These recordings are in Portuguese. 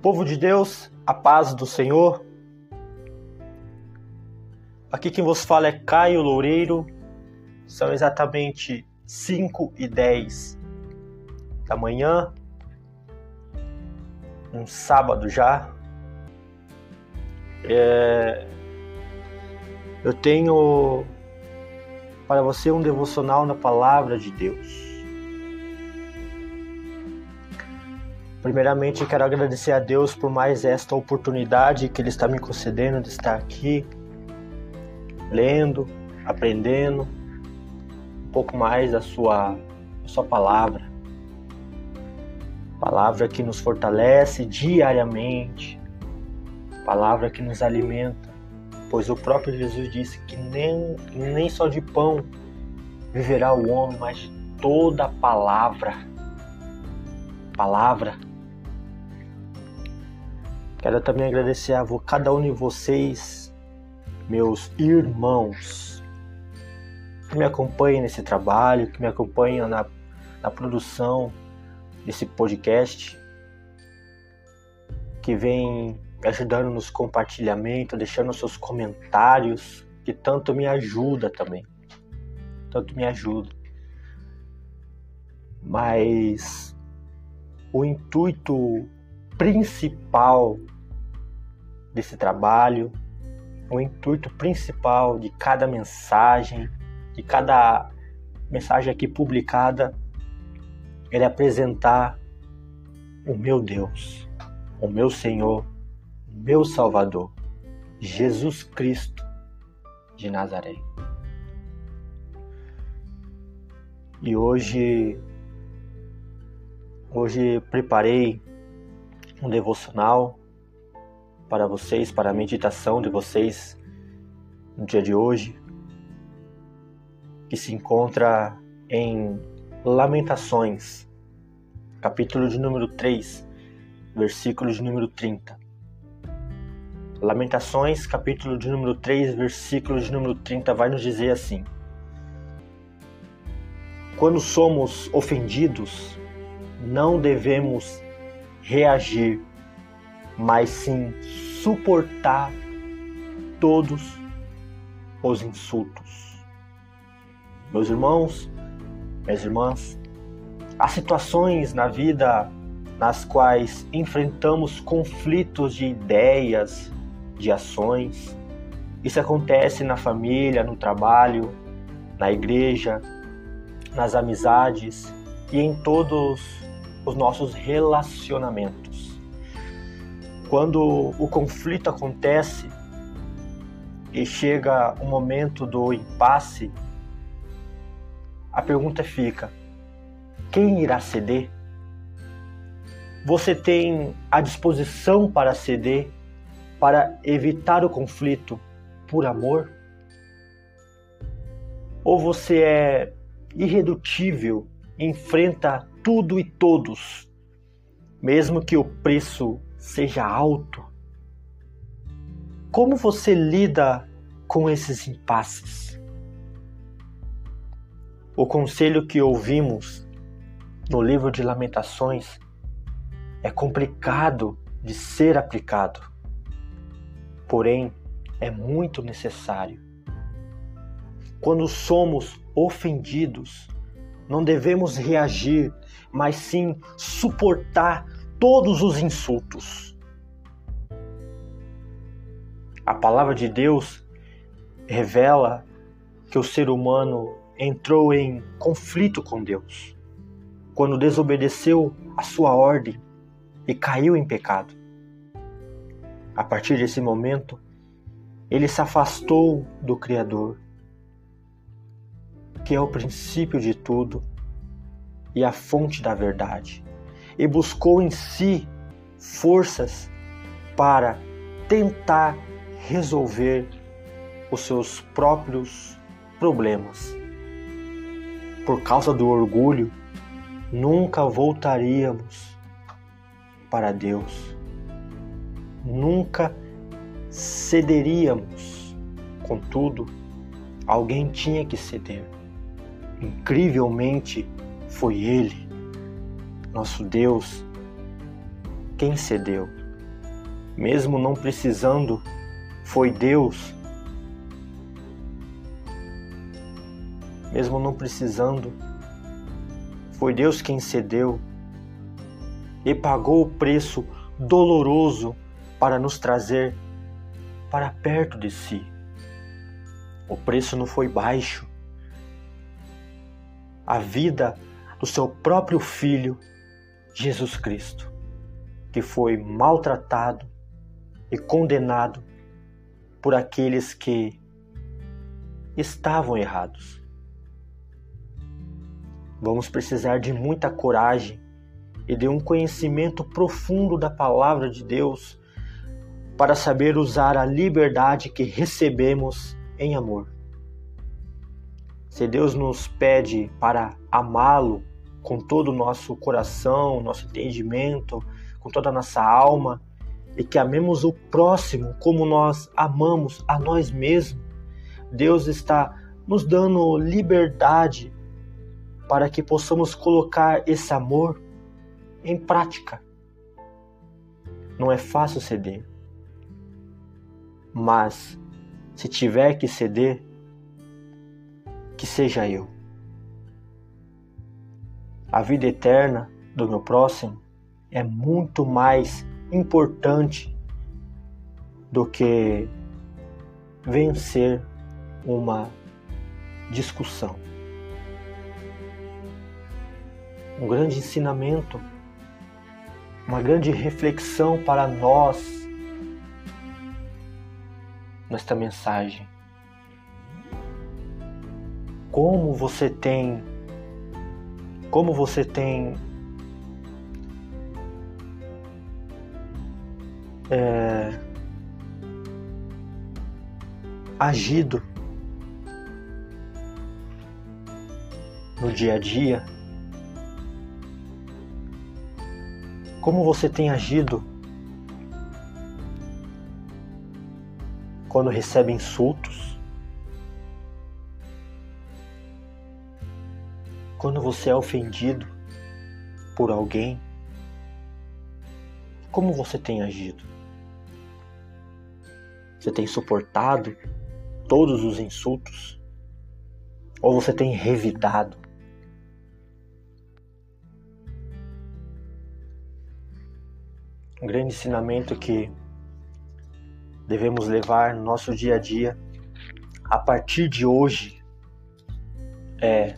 Povo de Deus, a paz do Senhor. Aqui quem vos fala é Caio Loureiro. São exatamente 5 e 10 da manhã, um sábado já. É... Eu tenho para você um devocional na palavra de Deus. Primeiramente, quero agradecer a Deus por mais esta oportunidade que Ele está me concedendo de estar aqui, lendo, aprendendo um pouco mais da Sua, da sua palavra. Palavra que nos fortalece diariamente, palavra que nos alimenta, pois o próprio Jesus disse que nem, nem só de pão viverá o homem, mas de toda palavra. Palavra Quero também agradecer a cada um de vocês, meus irmãos, que me acompanham nesse trabalho, que me acompanham na, na produção desse podcast, que vem me ajudando nos compartilhamentos, deixando seus comentários, que tanto me ajuda também. Tanto me ajuda. Mas o intuito principal desse trabalho, o intuito principal de cada mensagem, de cada mensagem aqui publicada, é apresentar o meu Deus, o meu Senhor, o meu Salvador, Jesus Cristo de Nazaré. E hoje, hoje preparei um devocional para vocês, para a meditação de vocês no dia de hoje, que se encontra em Lamentações, capítulo de número 3, versículo de número 30. Lamentações, capítulo de número 3, versículo de número 30 vai nos dizer assim: Quando somos ofendidos, não devemos reagir, mas sim suportar todos os insultos. Meus irmãos, minhas irmãs, há situações na vida nas quais enfrentamos conflitos de ideias, de ações. Isso acontece na família, no trabalho, na igreja, nas amizades e em todos os nossos relacionamentos. Quando o conflito acontece e chega o momento do impasse, a pergunta fica: quem irá ceder? Você tem a disposição para ceder, para evitar o conflito por amor? Ou você é irredutível, enfrenta tudo e todos, mesmo que o preço seja alto. Como você lida com esses impasses? O conselho que ouvimos no livro de Lamentações é complicado de ser aplicado, porém é muito necessário. Quando somos ofendidos, não devemos reagir mas sim suportar todos os insultos. A palavra de Deus revela que o ser humano entrou em conflito com Deus quando desobedeceu a sua ordem e caiu em pecado. A partir desse momento, ele se afastou do Criador, que é o princípio de tudo e a fonte da verdade, e buscou em si forças para tentar resolver os seus próprios problemas. Por causa do orgulho, nunca voltaríamos para Deus. Nunca cederíamos. Contudo, alguém tinha que ceder. Incrivelmente, foi Ele, nosso Deus, quem cedeu. mesmo não precisando, foi Deus. Mesmo não precisando, foi Deus quem cedeu e pagou o preço doloroso para nos trazer para perto de si. O preço não foi baixo. A vida do seu próprio filho, Jesus Cristo, que foi maltratado e condenado por aqueles que estavam errados. Vamos precisar de muita coragem e de um conhecimento profundo da palavra de Deus para saber usar a liberdade que recebemos em amor. Se Deus nos pede para amá-lo com todo o nosso coração, nosso entendimento, com toda a nossa alma, e que amemos o próximo como nós amamos a nós mesmos, Deus está nos dando liberdade para que possamos colocar esse amor em prática. Não é fácil ceder, mas se tiver que ceder, que seja eu. A vida eterna do meu próximo é muito mais importante do que vencer uma discussão. Um grande ensinamento, uma grande reflexão para nós nesta mensagem. Como você tem como você tem é, agido no dia a dia, como você tem agido quando recebe insultos, quando você é ofendido por alguém, como você tem agido? Você tem suportado todos os insultos? Ou você tem revidado? Um grande ensinamento que devemos levar no nosso dia a dia a partir de hoje é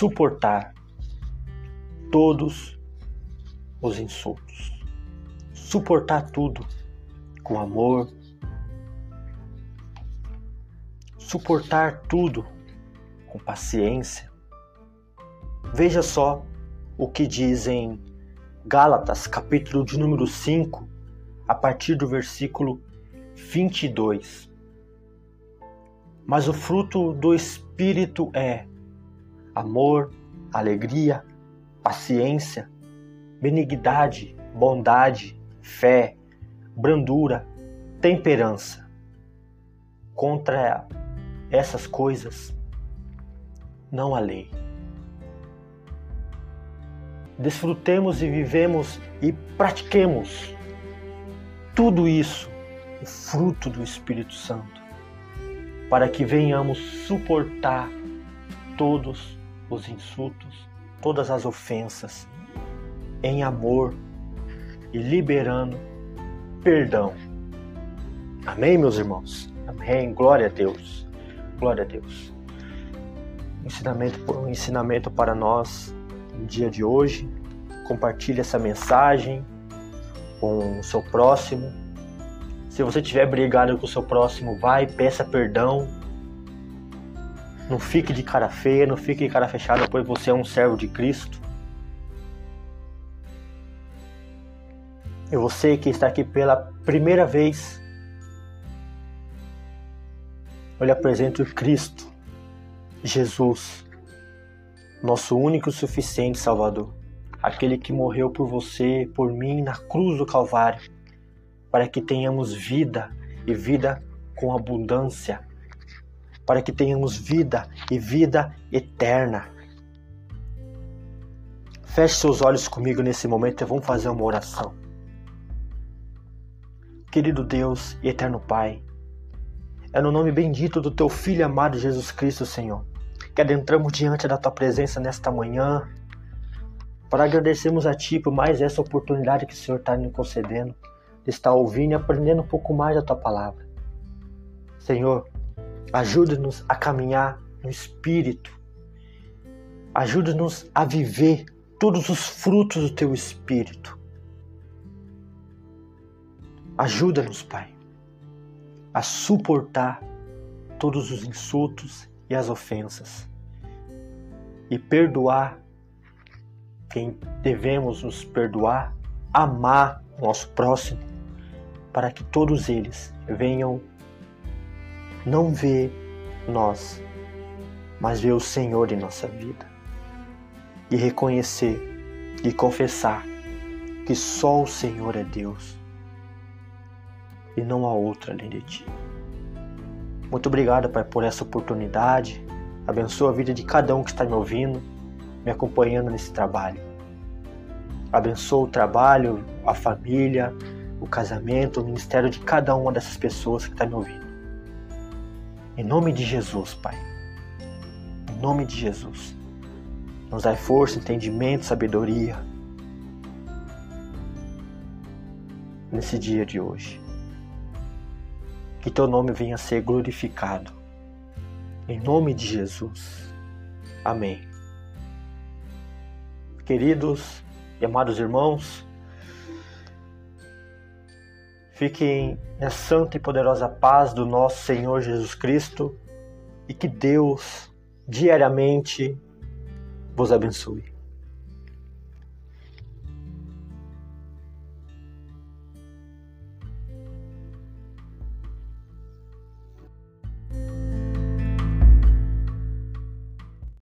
suportar todos os insultos. Suportar tudo com amor, suportar tudo com paciência. Veja só o que diz em Gálatas, capítulo de número 5, a partir do versículo 22. Mas o fruto do Espírito é amor, alegria, paciência, benignidade, bondade, fé, brandura, temperança. Contra essas coisas não há lei. Desfrutemos e vivemos e pratiquemos tudo isso, o fruto do Espírito Santo, para que venhamos suportar todos os insultos, todas as ofensas, em amor e liberando perdão. Amém, meus irmãos? Amém. Glória a Deus. Glória a Deus. Ensinamento, um ensinamento para nós no dia de hoje. Compartilhe essa mensagem com o seu próximo. Se você tiver brigado com o seu próximo, vai, peça perdão. Não fique de cara feia, não fique de cara fechada, pois você é um servo de Cristo. E você que está aqui pela primeira vez, eu lhe apresento Cristo, Jesus, nosso único e suficiente Salvador, aquele que morreu por você, por mim, na cruz do Calvário, para que tenhamos vida e vida com abundância, para que tenhamos vida e vida eterna. Feche seus olhos comigo nesse momento e vamos fazer uma oração. Querido Deus e eterno Pai, é no nome bendito do teu Filho amado Jesus Cristo, Senhor, que adentramos diante da tua presença nesta manhã para agradecermos a Ti por mais essa oportunidade que o Senhor está nos concedendo de estar ouvindo e aprendendo um pouco mais da Tua palavra. Senhor, ajude-nos a caminhar no Espírito, ajude-nos a viver todos os frutos do Teu Espírito. Ajuda-nos, Pai, a suportar todos os insultos e as ofensas e perdoar quem devemos nos perdoar, amar nosso próximo, para que todos eles venham não ver nós, mas ver o Senhor em nossa vida e reconhecer e confessar que só o Senhor é Deus e não há outro além de ti. Muito obrigado, Pai, por essa oportunidade. Abençoa a vida de cada um que está me ouvindo me acompanhando nesse trabalho. Abençoa o trabalho, a família, o casamento, o ministério de cada uma dessas pessoas que está me ouvindo. Em nome de Jesus, Pai. Em nome de Jesus. Nos dai força, entendimento, sabedoria. Nesse dia de hoje. Que teu nome venha a ser glorificado. Em nome de Jesus. Amém. Queridos e amados irmãos, fiquem na santa e poderosa paz do nosso Senhor Jesus Cristo e que Deus diariamente vos abençoe.